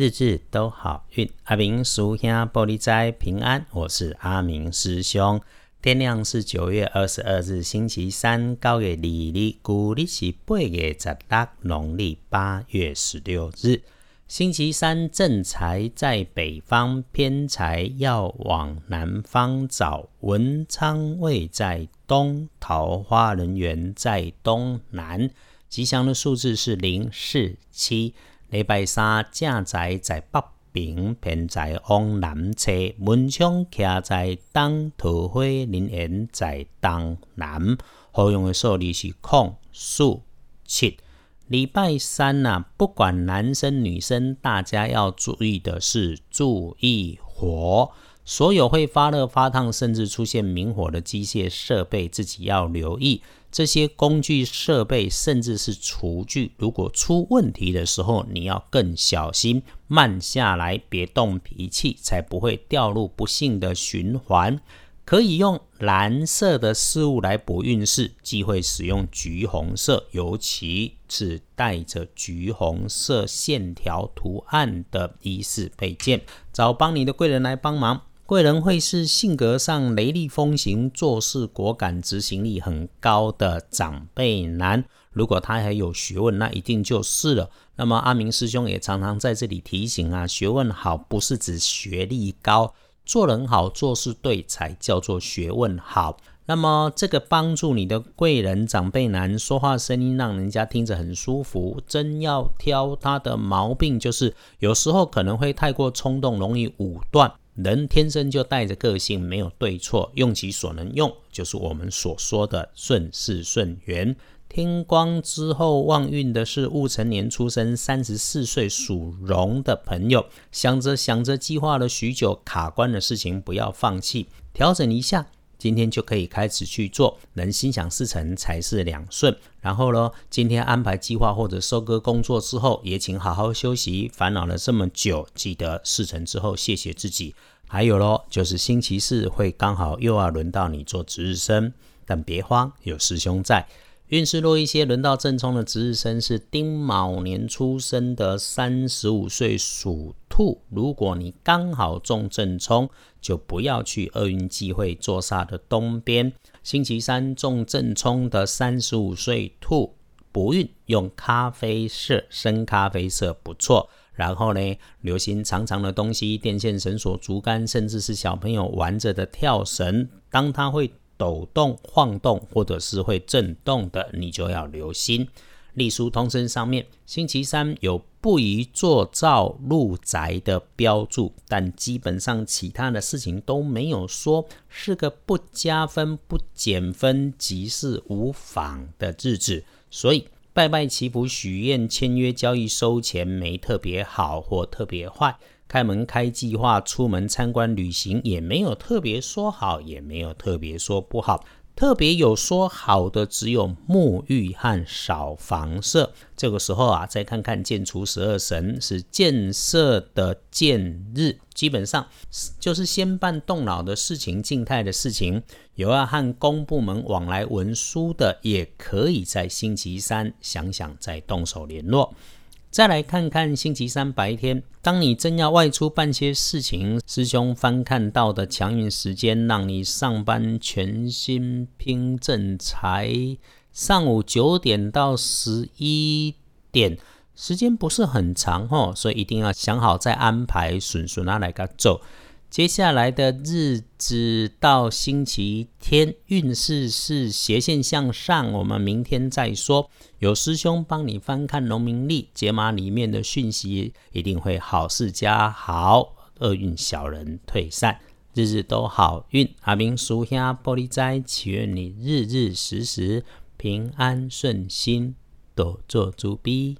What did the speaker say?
日日都好运。阿明叔兄玻璃斋平安，我是阿明师兄。天亮是九月二十二日，星期三，高月二日，古历是八月十六，农历八月十六日。星期三正财在北方，偏财要往南方找。文昌位在东，桃花人缘在东南。吉祥的数字是零、四、七。礼拜三正在在北平，偏在往南车。文昌徛在东，桃花林园在东南。好用的数字是空、数、七。礼拜三呐，不管男生女生，大家要注意的是注意火。所有会发热、发烫，甚至出现明火的机械设备，自己要留意。这些工具设备，甚至是厨具，如果出问题的时候，你要更小心，慢下来，别动脾气，才不会掉入不幸的循环。可以用蓝色的事物来补运势，忌讳使用橘红色，尤其是带着橘红色线条图案的衣饰配件。找帮你的贵人来帮忙，贵人会是性格上雷厉风行、做事果敢、执行力很高的长辈男。如果他还有学问，那一定就是了。那么阿明师兄也常常在这里提醒啊，学问好不是指学历高。做人好，做事对，才叫做学问好。那么，这个帮助你的贵人长辈男，说话声音让人家听着很舒服。真要挑他的毛病，就是有时候可能会太过冲动，容易武断。人天生就带着个性，没有对错，用其所能用，就是我们所说的顺势顺缘。天光之后旺运的是戊辰年出生、三十四岁属龙的朋友，想着想着，计划了许久卡关的事情，不要放弃，调整一下，今天就可以开始去做，能心想事成，才是两顺。然后呢，今天安排计划或者收割工作之后，也请好好休息。烦恼了这么久，记得事成之后谢谢自己。还有咯，就是星期四会刚好又要轮到你做值日生，但别慌，有师兄在。运势弱一些，轮到正冲的值日生是丁卯年出生的，三十五岁属兔。如果你刚好中正冲，就不要去厄运忌讳坐煞的东边。星期三中正冲的三十五岁兔，不运用咖啡色，深咖啡色不错。然后呢，流行长长的东西，电线、绳索、竹竿，甚至是小朋友玩着的跳绳，当它会。抖动、晃动，或者是会震动的，你就要留心。隶书通身上面，星期三有不宜做造入宅的标注，但基本上其他的事情都没有说，是个不加分、不减分，即是无妨的日子。所以拜拜祈福、许愿、签约交易、收钱，没特别好或特别坏。开门开计划，出门参观旅行，也没有特别说好，也没有特别说不好。特别有说好的，只有沐浴和扫房舍。这个时候啊，再看看建除十二神是建设的建日，基本上就是先办动脑的事情，静态的事情。有要和公部门往来文书的，也可以在星期三想想再动手联络。再来看看星期三白天，当你正要外出办些事情，师兄翻看到的强运时间，让你上班全心拼正财。上午九点到十一点，时间不是很长哦，所以一定要想好再安排，顺顺啊来个走。接下来的日子到星期天，运势是斜线向上。我们明天再说。有师兄帮你翻看农民历解码里面的讯息，一定会好事加好，厄运小人退散，日日都好运。阿明叔兄玻璃斋，祈愿你日日时时平安顺心，多做猪逼。